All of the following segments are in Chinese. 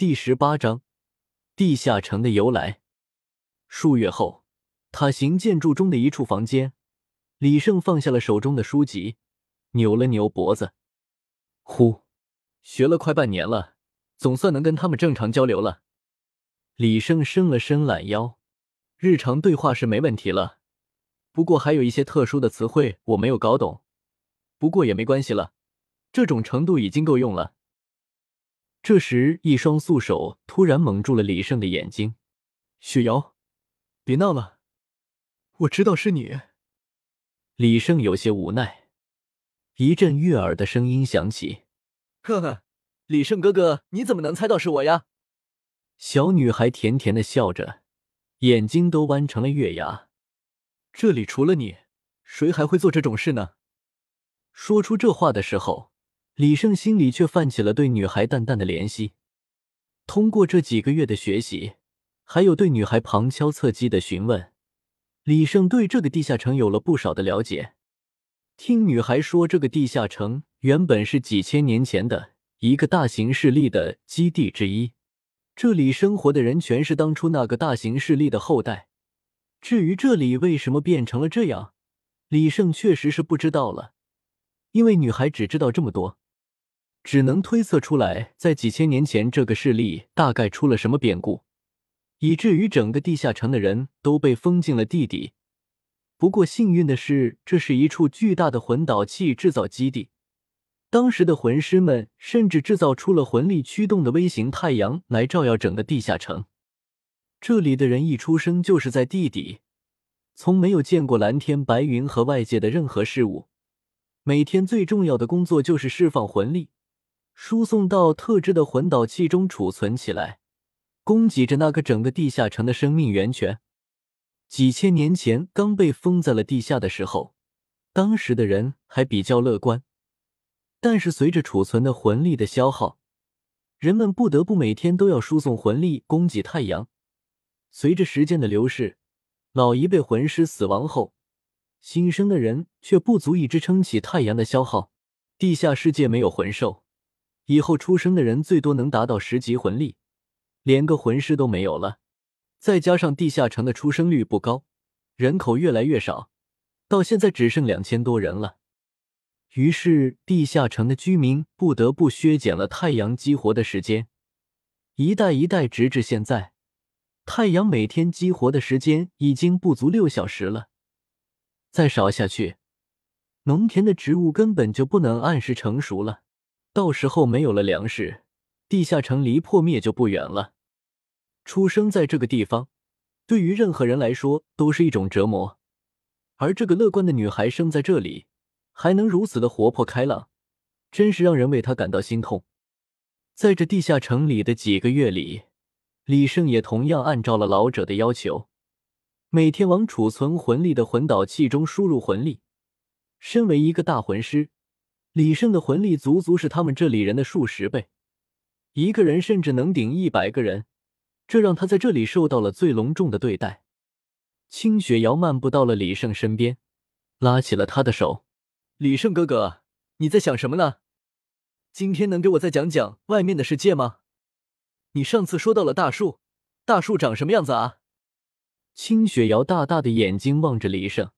第十八章地下城的由来。数月后，塔形建筑中的一处房间，李胜放下了手中的书籍，扭了扭脖子，呼，学了快半年了，总算能跟他们正常交流了。李胜伸了伸懒腰，日常对话是没问题了，不过还有一些特殊的词汇我没有搞懂，不过也没关系了，这种程度已经够用了。这时，一双素手突然蒙住了李胜的眼睛。雪瑶，别闹了，我知道是你。李胜有些无奈。一阵悦耳的声音响起：“呵呵，李胜哥哥，你怎么能猜到是我呀？”小女孩甜甜的笑着，眼睛都弯成了月牙。这里除了你，谁还会做这种事呢？说出这话的时候。李胜心里却泛起了对女孩淡淡的怜惜。通过这几个月的学习，还有对女孩旁敲侧击的询问，李胜对这个地下城有了不少的了解。听女孩说，这个地下城原本是几千年前的一个大型势力的基地之一，这里生活的人全是当初那个大型势力的后代。至于这里为什么变成了这样，李胜确实是不知道了，因为女孩只知道这么多。只能推测出来，在几千年前，这个势力大概出了什么变故，以至于整个地下城的人都被封进了地底。不过幸运的是，这是一处巨大的魂导器制造基地，当时的魂师们甚至制造出了魂力驱动的微型太阳来照耀整个地下城。这里的人一出生就是在地底，从没有见过蓝天白云和外界的任何事物，每天最重要的工作就是释放魂力。输送到特制的魂导器中储存起来，供给着那个整个地下城的生命源泉。几千年前刚被封在了地下的时候，当时的人还比较乐观。但是随着储存的魂力的消耗，人们不得不每天都要输送魂力供给太阳。随着时间的流逝，老一辈魂师死亡后，新生的人却不足以支撑起太阳的消耗。地下世界没有魂兽。以后出生的人最多能达到十级魂力，连个魂师都没有了。再加上地下城的出生率不高，人口越来越少，到现在只剩两千多人了。于是地下城的居民不得不削减了太阳激活的时间，一代一代，直至现在，太阳每天激活的时间已经不足六小时了。再少下去，农田的植物根本就不能按时成熟了。到时候没有了粮食，地下城离破灭就不远了。出生在这个地方，对于任何人来说都是一种折磨。而这个乐观的女孩生在这里，还能如此的活泼开朗，真是让人为她感到心痛。在这地下城里的几个月里，李胜也同样按照了老者的要求，每天往储存魂力的魂导器中输入魂力。身为一个大魂师。李胜的魂力足足是他们这里人的数十倍，一个人甚至能顶一百个人，这让他在这里受到了最隆重的对待。清雪瑶漫步到了李胜身边，拉起了他的手：“李胜哥哥，你在想什么呢？今天能给我再讲讲外面的世界吗？你上次说到了大树，大树长什么样子啊？”清雪瑶大大的眼睛望着李胜，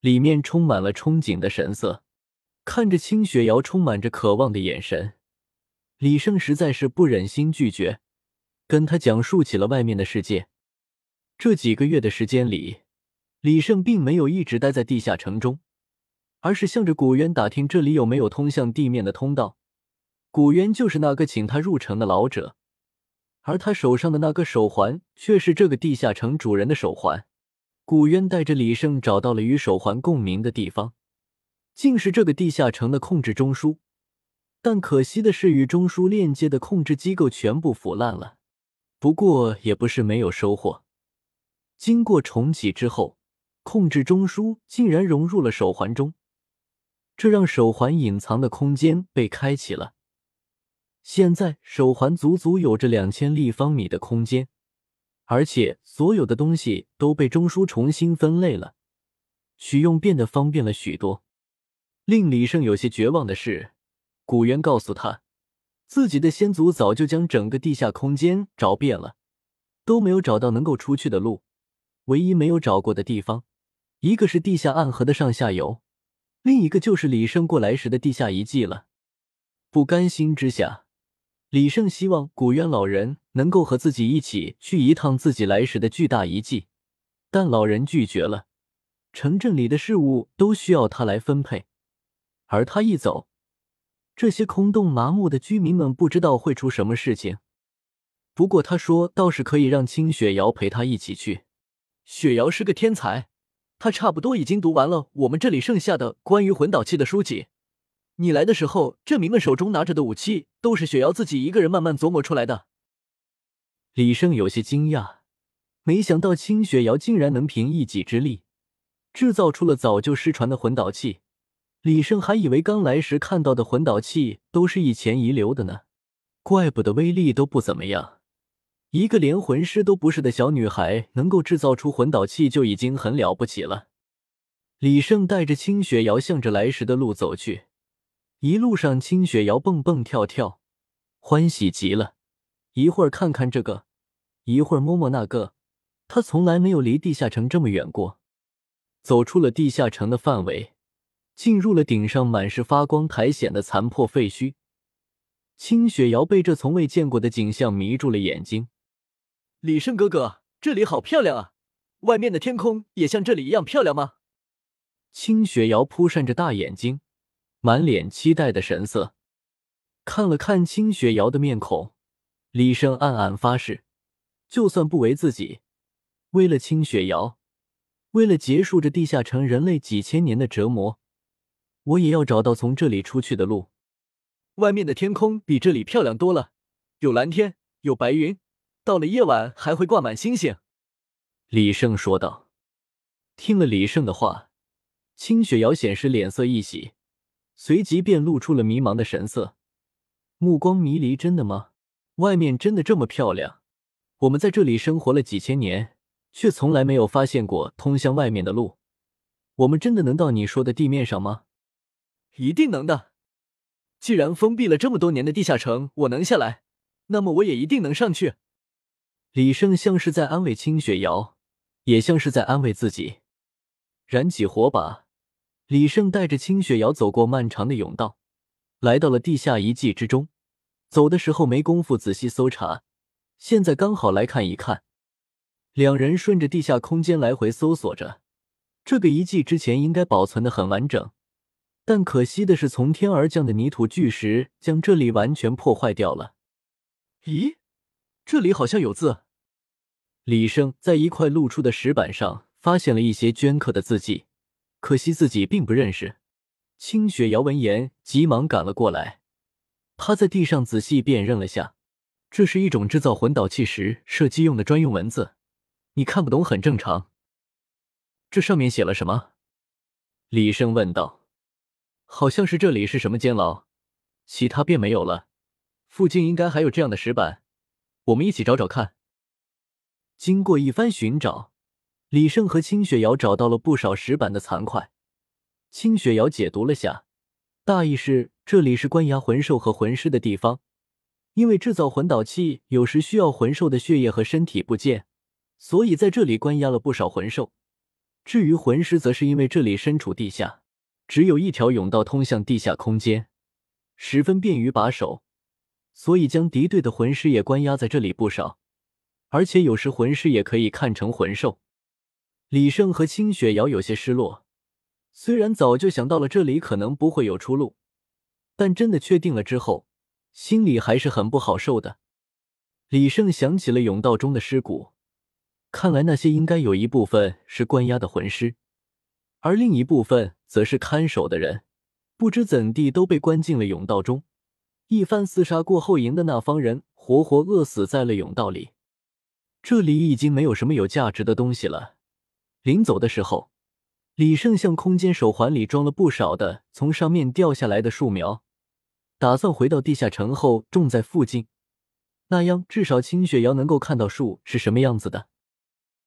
里面充满了憧憬的神色。看着清雪瑶充满着渴望的眼神，李胜实在是不忍心拒绝，跟他讲述起了外面的世界。这几个月的时间里，李胜并没有一直待在地下城中，而是向着古渊打听这里有没有通向地面的通道。古渊就是那个请他入城的老者，而他手上的那个手环却是这个地下城主人的手环。古渊带着李胜找到了与手环共鸣的地方。竟是这个地下城的控制中枢，但可惜的是，与中枢链接的控制机构全部腐烂了。不过也不是没有收获，经过重启之后，控制中枢竟然融入了手环中，这让手环隐藏的空间被开启了。现在手环足足有着两千立方米的空间，而且所有的东西都被中枢重新分类了，取用变得方便了许多。令李胜有些绝望的是，古渊告诉他，自己的先祖早就将整个地下空间找遍了，都没有找到能够出去的路。唯一没有找过的地方，一个是地下暗河的上下游，另一个就是李胜过来时的地下遗迹了。不甘心之下，李胜希望古渊老人能够和自己一起去一趟自己来时的巨大遗迹，但老人拒绝了。城镇里的事物都需要他来分配，而他一走，这些空洞麻木的居民们不知道会出什么事情。不过他说倒是可以让清雪瑶陪他一起去。雪瑶是个天才，她差不多已经读完了我们这里剩下的关于魂导器的书籍。你来的时候，镇民们手中拿着的武器都是雪瑶自己一个人慢慢琢磨出来的。李胜有些惊讶，没想到清雪瑶竟然能凭一己之力制造出了早就失传的魂导器。李胜还以为刚来时看到的魂导器都是以前遗留的呢，怪不得威力都不怎么样。一个连魂师都不是的小女孩，能够制造出魂导器就已经很了不起了。李胜带着清雪瑶向着来时的路走去，一路上清雪瑶蹦蹦跳跳，欢喜极了。一会儿看看这个，一会儿摸摸那个，她从来没有离地下城这么远过。走出了地下城的范围，进入了顶上满是发光苔藓的残破废墟。清雪瑶被这从未见过的景象迷住了眼睛。李胜哥哥，这里好漂亮啊！外面的天空也像这里一样漂亮吗？清雪瑶扑扇着大眼睛，满脸期待的神色。看了看清雪瑶的面孔，李胜暗暗发誓，就算不为自己，为了清雪瑶，为了结束这地下城人类几千年的折磨，我也要找到从这里出去的路。外面的天空比这里漂亮多了，有蓝天，有白云。到了夜晚还会挂满星星，李胜说道。听了李胜的话，清雪瑶显示脸色一喜，随即便露出了迷茫的神色，目光迷离。真的吗？外面真的这么漂亮？我们在这里生活了几千年，却从来没有发现过通向外面的路。我们真的能到你说的地面上吗？一定能的。既然封闭了这么多年的地下城我能下来，那么我也一定能上去。李胜像是在安慰清雪瑶，也像是在安慰自己。燃起火把，李胜带着清雪瑶走过漫长的甬道，来到了地下遗迹之中。走的时候没工夫仔细搜查，现在刚好来看一看。两人顺着地下空间来回搜索着，这个遗迹之前应该保存的很完整，但可惜的是，从天而降的泥土巨石将这里完全破坏掉了。咦？这里好像有字。李胜在一块露出的石板上发现了一些镌刻的字迹，可惜自己并不认识。清雪瑶闻言，急忙赶了过来，趴在地上仔细辨认了下，这是一种制造魂导器时射击用的专用文字，你看不懂很正常。这上面写了什么？李胜问道。好像是这里是什么监牢，其他便没有了。附近应该还有这样的石板。我们一起找找看。经过一番寻找，李胜和清雪瑶找到了不少石板的残块。清雪瑶解读了下，大意是这里是关押魂兽和魂师的地方，因为制造魂导器有时需要魂兽的血液和身体部件，所以在这里关押了不少魂兽。至于魂师，则是因为这里身处地下，只有一条甬道通向地下空间，十分便于把守。所以将敌对的魂师也关押在这里不少，而且有时魂师也可以看成魂兽。李胜和清雪瑶有些失落，虽然早就想到了这里可能不会有出路，但真的确定了之后，心里还是很不好受的。李胜想起了甬道中的尸骨，看来那些应该有一部分是关押的魂师，而另一部分则是看守的人，不知怎地都被关进了甬道中。一番厮杀过后，赢的那方人活活饿死在了甬道里。这里已经没有什么有价值的东西了。临走的时候，李胜向空间手环里装了不少的从上面掉下来的树苗，打算回到地下城后种在附近，那样至少清雪瑶能够看到树是什么样子的。